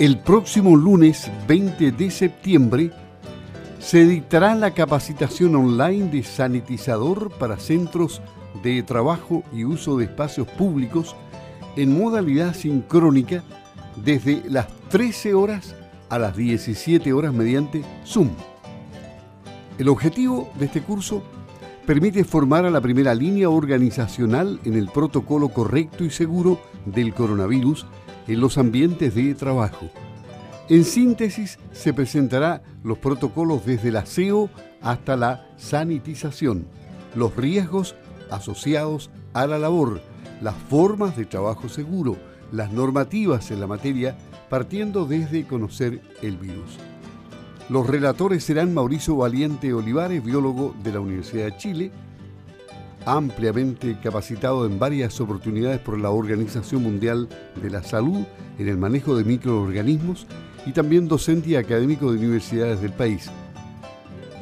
El próximo lunes 20 de septiembre se dictará la capacitación online de sanitizador para centros de trabajo y uso de espacios públicos en modalidad sincrónica desde las 13 horas a las 17 horas mediante Zoom. El objetivo de este curso permite formar a la primera línea organizacional en el protocolo correcto y seguro del coronavirus en los ambientes de trabajo. En síntesis, se presentará los protocolos desde el aseo hasta la sanitización, los riesgos asociados a la labor, las formas de trabajo seguro, las normativas en la materia, partiendo desde conocer el virus. Los relatores serán Mauricio Valiente Olivares, biólogo de la Universidad de Chile, ampliamente capacitado en varias oportunidades por la Organización Mundial de la Salud en el manejo de microorganismos y también docente y académico de universidades del país.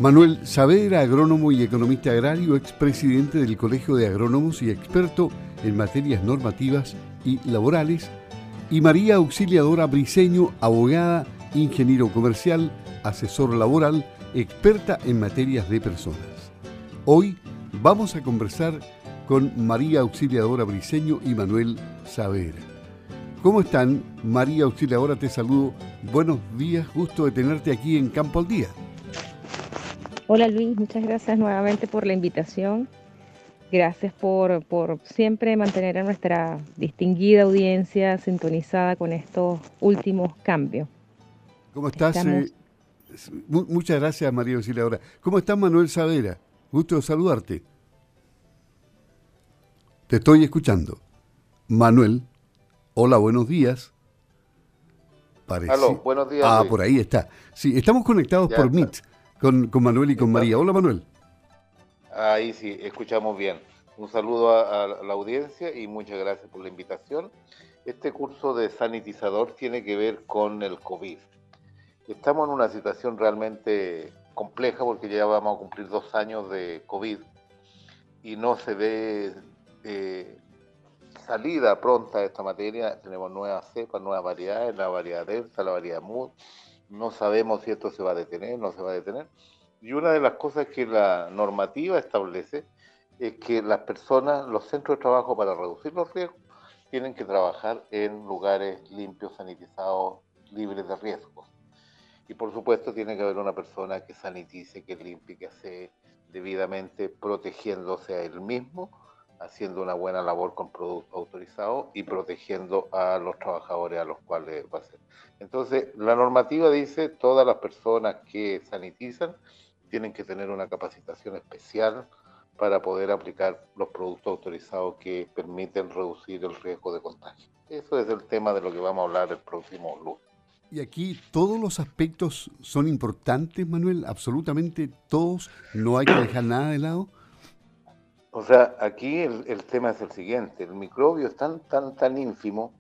Manuel Saavedra, agrónomo y economista agrario, expresidente del Colegio de Agrónomos y experto en materias normativas y laborales, y María Auxiliadora Briseño, abogada, ingeniero comercial, asesor laboral, experta en materias de personas. Hoy vamos a conversar con María Auxiliadora Briseño y Manuel Saavedra. ¿Cómo están? María Auxiliadora, te saludo. Buenos días, gusto de tenerte aquí en Campo al Día. Hola Luis, muchas gracias nuevamente por la invitación. Gracias por, siempre mantener a nuestra distinguida audiencia sintonizada con estos últimos cambios. ¿Cómo estás? Eh, muchas gracias María Auxiliadora. ¿Cómo estás Manuel Savera? Gusto de saludarte. Te estoy escuchando. Manuel, hola, buenos días. Aló, buenos días. Ah, por ahí está. Sí, estamos conectados por Meet con, Manuel y con María. Hola, Manuel. Ahí sí, escuchamos bien. Un saludo a, la audiencia y muchas gracias por la invitación. Este curso de sanitizador tiene que ver con el COVID. Estamos en una situación realmente compleja porque ya vamos a cumplir dos años de COVID y no se ve eh, salida pronta de esta materia. Tenemos nuevas cepas, nuevas variedades, la variedad Delta, la variedad MUD no sabemos si esto se va a detener, no se va a detener. Y una de las cosas que la normativa establece es que las personas, los centros de trabajo para reducir los riesgos, tienen que trabajar en lugares limpios, sanitizados, libres de riesgos. Y por supuesto tiene que haber una persona que sanitice, que limpie, que hace debidamente protegiéndose a él mismo haciendo una buena labor con productos autorizados y protegiendo a los trabajadores a los cuales va a ser. Entonces, la normativa dice todas las personas que sanitizan tienen que tener una capacitación especial para poder aplicar los productos autorizados que permiten reducir el riesgo de contagio. Eso es el tema de lo que vamos a hablar el próximo lunes. Y aquí todos los aspectos son importantes, Manuel, absolutamente todos, no hay que dejar nada de lado. O sea, aquí el, tema es el siguiente, el microbio es tan, tan, tan ínfimo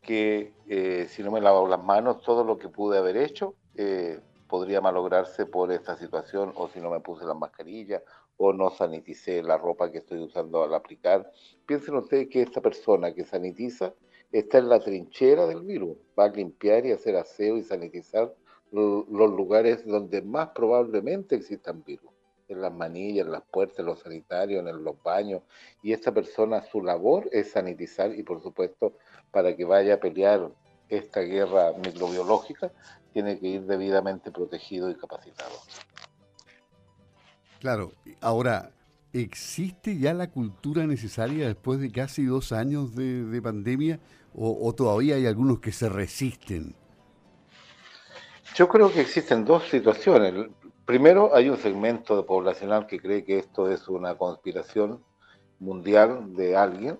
que eh, si no me lavo las manos, todo lo que pude haber hecho eh, podría malograrse por esta situación, o si no me puse la mascarilla, o no saniticé la ropa que estoy usando al aplicar. Piensen ustedes que esta persona que sanitiza está en la trinchera del virus, va a limpiar y hacer aseo y sanitizar los lugares donde más probablemente existan virus en las manillas, en las puertas, en los sanitarios, en los baños. Y esta persona, su labor es sanitizar y, por supuesto, para que vaya a pelear esta guerra microbiológica, tiene que ir debidamente protegido y capacitado. Claro, ahora, ¿existe ya la cultura necesaria después de casi dos años de, pandemia o, todavía hay algunos que se resisten? Yo creo que existen dos situaciones. Primero, hay un segmento de poblacional que cree que esto es una conspiración mundial de alguien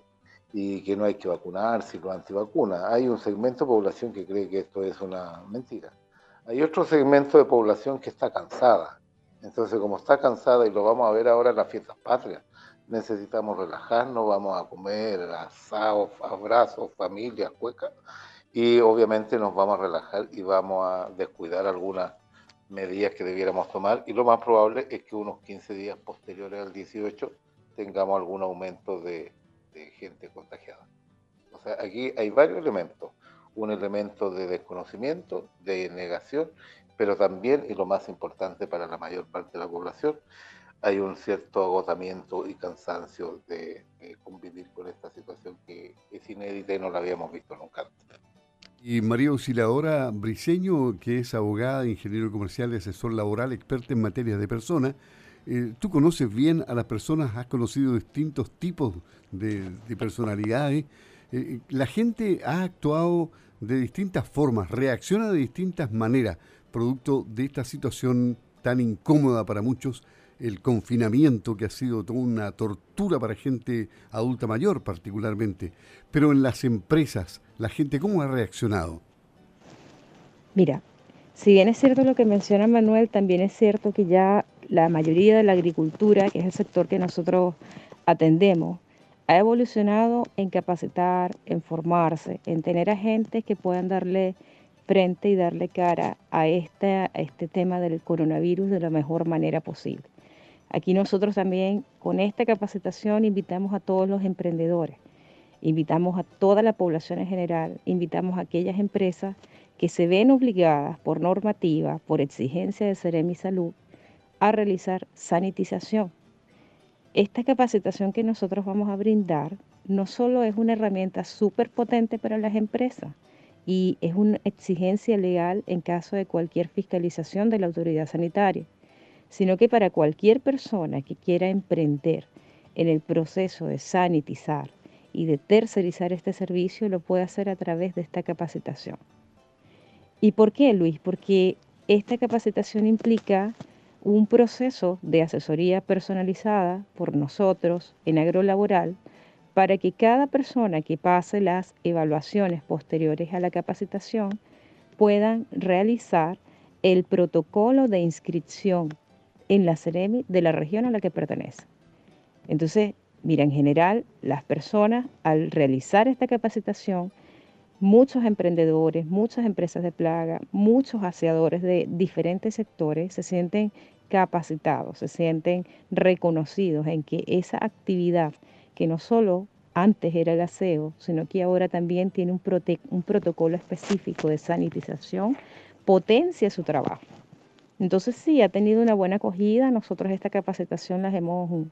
y que no hay que vacunarse, los antivacunas. Hay un segmento de población que cree que esto es una mentira. Hay otro segmento de población que está cansada. Entonces, como está cansada, y lo vamos a ver ahora en las fiestas patrias, necesitamos relajarnos, vamos a comer asados, abrazos, familias, cuecas, y obviamente nos vamos a relajar y vamos a descuidar algunas medidas que debiéramos tomar y lo más probable es que unos 15 días posteriores al 18 tengamos algún aumento de, gente contagiada. O sea, aquí hay varios elementos. un elemento de desconocimiento, de negación, pero también, y lo más importante para la mayor parte de la población, hay un cierto agotamiento y cansancio de, convivir con esta situación que es inédita y no la habíamos visto nunca. Y María Auxiliadora Briseño, que es abogada, ingeniero comercial asesor laboral, experta en materia de personas, eh, tú conoces bien a las personas, has conocido distintos tipos de, personalidades. Eh, la gente ha actuado de distintas formas, reacciona de distintas maneras, producto de esta situación tan incómoda para muchos el confinamiento que ha sido toda una tortura para gente adulta mayor particularmente, pero en las empresas, la gente cómo ha reaccionado? Mira, si bien es cierto lo que menciona Manuel, también es cierto que ya la mayoría de la agricultura, que es el sector que nosotros atendemos, ha evolucionado en capacitar, en formarse, en tener agentes que puedan darle frente y darle cara a este, tema del coronavirus de la mejor manera posible. Aquí nosotros también con esta capacitación invitamos a todos los emprendedores, invitamos a toda la población en general, invitamos a aquellas empresas que se ven obligadas por normativa, por exigencia de Seremi Salud, a realizar sanitización. Esta capacitación que nosotros vamos a brindar no solo es una herramienta súper potente para las empresas y es una exigencia legal en caso de cualquier fiscalización de la autoridad sanitaria, sino que para cualquier persona que quiera emprender en el proceso de sanitizar y de tercerizar este servicio, lo puede hacer a través de esta capacitación. ¿Y por qué, Luis? Porque esta capacitación implica un proceso de asesoría personalizada por nosotros en agrolaboral para que cada persona que pase las evaluaciones posteriores a la capacitación puedan realizar el protocolo de inscripción en la CEREMI de la región a la que pertenece. Entonces, mira, en general, las personas al realizar esta capacitación, muchos emprendedores, muchas empresas de plaga, muchos aseadores de diferentes sectores se sienten capacitados, se sienten reconocidos en que esa actividad que no solo antes era el aseo, sino que ahora también tiene un, protocolo específico de sanitización, potencia su trabajo. Entonces sí, ha tenido una buena acogida. Nosotros esta capacitación las hemos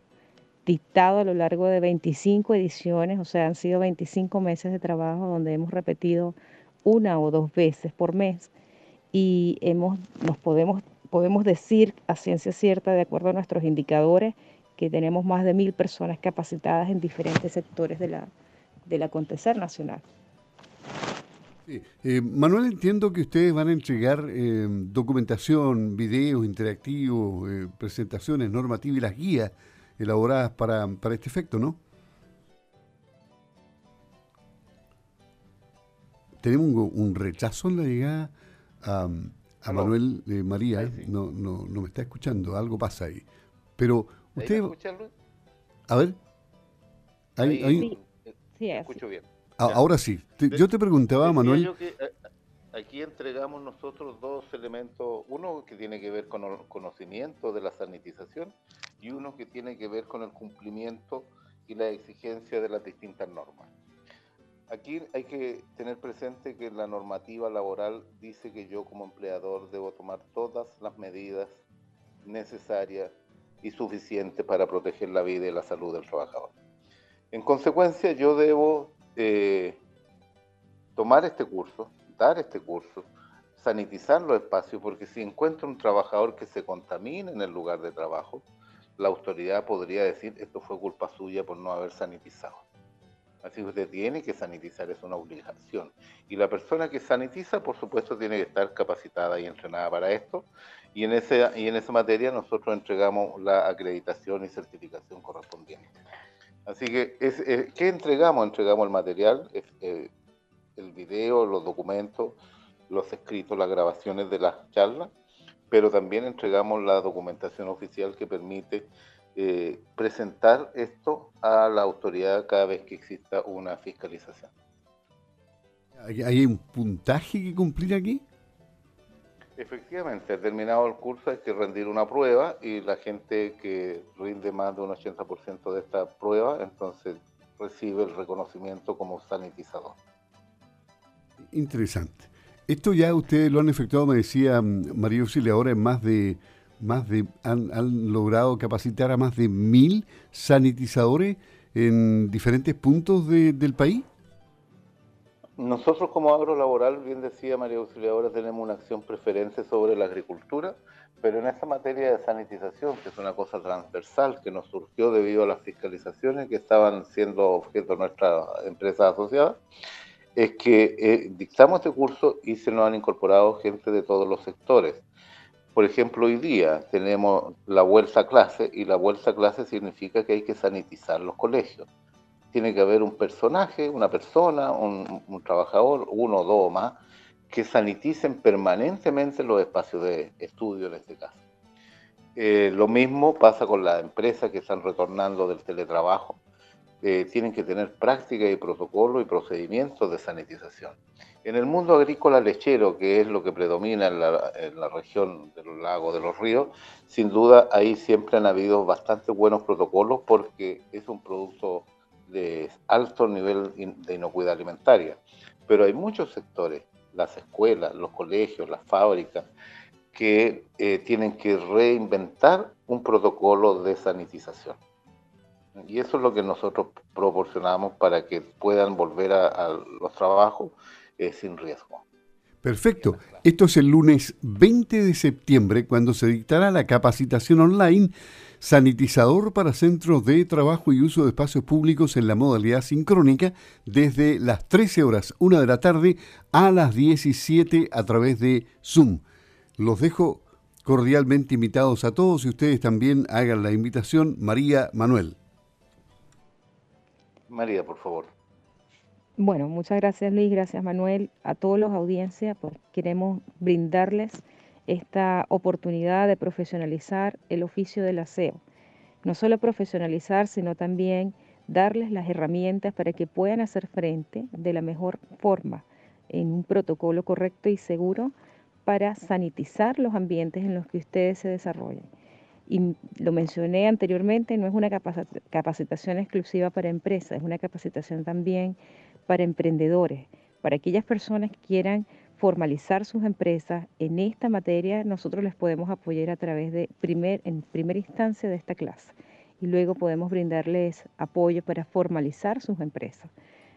dictado a lo largo de 25 ediciones, o sea, han sido 25 meses de trabajo donde hemos repetido una o dos veces por mes y hemos, nos podemos, podemos decir a ciencia cierta, de acuerdo a nuestros indicadores, que tenemos más de mil personas capacitadas en diferentes sectores de la, del acontecer nacional. Eh, Manuel, entiendo que ustedes van a entregar eh, documentación, videos interactivos, eh, presentaciones normativas y las guías elaboradas para, este efecto, ¿no? Tenemos un, rechazo en la llegada a, Manuel María. No, no, no me está escuchando, algo pasa ahí. Pero usted... A ver. Ahí, sí, escucho bien. Ahora sí, yo te preguntaba, Manuel. Eh, aquí entregamos nosotros dos elementos, uno que tiene que ver con el conocimiento de la sanitización y uno que tiene que ver con el cumplimiento y la exigencia de las distintas normas. Aquí hay que tener presente que la normativa laboral dice que yo como empleador debo tomar todas las medidas necesarias y suficientes para proteger la vida y la salud del trabajador. En consecuencia, yo debo eh, tomar este curso, dar este curso, sanitizar los espacios, porque si encuentra un trabajador que se contamina en el lugar de trabajo, la autoridad podría decir esto fue culpa suya por no haber sanitizado. Así que usted tiene que sanitizar, es una obligación. Y la persona que sanitiza, por supuesto, tiene que estar capacitada y entrenada para esto. Y en, ese, y en esa materia nosotros entregamos la acreditación y certificación correspondiente. Así que, es, eh, ¿qué entregamos? Entregamos el material, eh, el video, los documentos, los escritos, las grabaciones de las charlas, pero también entregamos la documentación oficial que permite eh, presentar esto a la autoridad cada vez que exista una fiscalización. ¿Hay un puntaje que cumplir aquí? Efectivamente, terminado el curso hay que rendir una prueba y la gente que rinde más de un 80% de esta prueba, entonces recibe el reconocimiento como sanitizador. Interesante. Esto ya ustedes lo han efectuado, me decía mm, María Auxilia, ahora en más de, más de, han, logrado capacitar a más de mil sanitizadores en diferentes puntos del país. Nosotros como agrolaboral, bien decía María Auxiliadora, tenemos una acción preferente sobre la agricultura, pero en esta materia de sanitización, que es una cosa transversal que nos surgió debido a las fiscalizaciones que estaban siendo objeto de nuestras empresas asociadas, es que eh, dictamos este curso y se nos han incorporado gente de todos los sectores. Por ejemplo, hoy día tenemos la vuelta a clase y la vuelta a clase significa que hay que sanitizar los colegios. Tiene que haber un personaje, una persona, un, trabajador, uno o dos más, que saniticen permanentemente los espacios de estudio en este caso. Eh, lo mismo pasa con las empresas que están retornando del teletrabajo eh, tienen que tener práctica y protocolo y procedimientos de sanitización. En el mundo agrícola lechero, que es lo que predomina en la, región de los lagos, de los ríos, sin duda ahí siempre han habido bastante buenos protocolos porque es un producto de alto nivel de inocuidad alimentaria. Pero hay muchos sectores, las escuelas, los colegios, las fábricas, que eh, tienen que reinventar un protocolo de sanitización. Y eso es lo que nosotros proporcionamos para que puedan volver a, los trabajos eh, sin riesgo. Perfecto. Esto es el lunes 20 de septiembre cuando se dictará la capacitación online sanitizador para centros de trabajo y uso de espacios públicos en la modalidad sincrónica desde las 13 horas 1 de la tarde a las 17 a través de Zoom. Los dejo cordialmente invitados a todos y ustedes también hagan la invitación. María Manuel. María, por favor. Bueno, muchas gracias Luis, gracias Manuel, a todos los audiencias, pues queremos brindarles esta oportunidad de profesionalizar el oficio del aseo. No solo profesionalizar, sino también darles las herramientas para que puedan hacer frente de la mejor forma en un protocolo correcto y seguro para sanitizar los ambientes en los que ustedes se desarrollen y lo mencioné anteriormente, no es una capacitación exclusiva para empresas, es una capacitación también para emprendedores, para aquellas personas que quieran formalizar sus empresas en esta materia, nosotros les podemos apoyar a través de primer, en primera instancia de esta clase y luego podemos brindarles apoyo para formalizar sus empresas.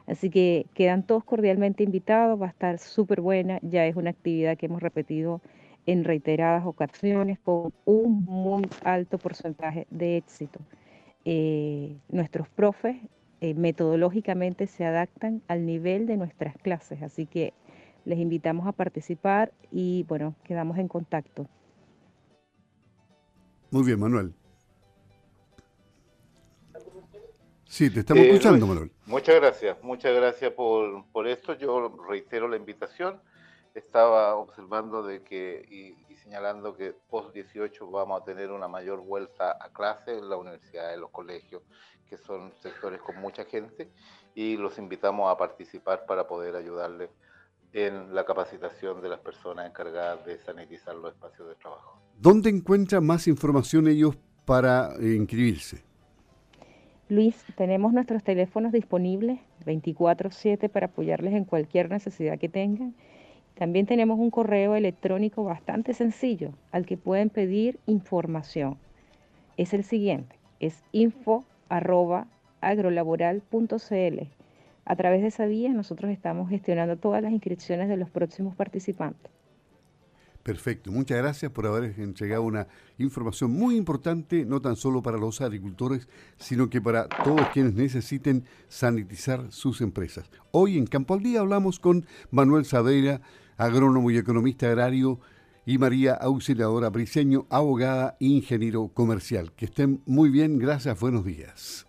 Así que quedan todos cordialmente invitados, va a estar súper buena, ya es una actividad que hemos repetido en reiteradas ocasiones con un muy alto porcentaje de éxito. Eh, nuestros profes eh, metodológicamente se adaptan al nivel de nuestras clases, así que les invitamos a participar y bueno, quedamos en contacto. Muy bien, Manuel. Sí, te estamos eh, escuchando, Manuel. Muchas gracias, muchas gracias por, por esto. Yo reitero la invitación estaba observando de que y, señalando que post 18 vamos a tener una mayor vuelta a clase en la universidad, en los colegios, que son sectores con mucha gente, y los invitamos a participar para poder ayudarles en la capacitación de las personas encargadas de sanitizar los espacios de trabajo. ¿Dónde encuentran más información ellos para eh, inscribirse? Luis, tenemos nuestros teléfonos disponibles 24/7 para apoyarles en cualquier necesidad que tengan también tenemos un correo electrónico bastante sencillo al que pueden pedir información. Es el siguiente, es info agrolaboral.cl. A través de esa vía nosotros estamos gestionando todas las inscripciones de los próximos participantes. Perfecto, muchas gracias por haber entregado una información muy importante, no tan solo para los agricultores, sino que para todos quienes necesiten sanitizar sus empresas. Hoy en Campo al Día hablamos con Manuel Sadeira, agrónomo y economista agrario, y María Auxiliadora Briceño, abogada e ingeniero comercial. Que estén muy bien, gracias, buenos días.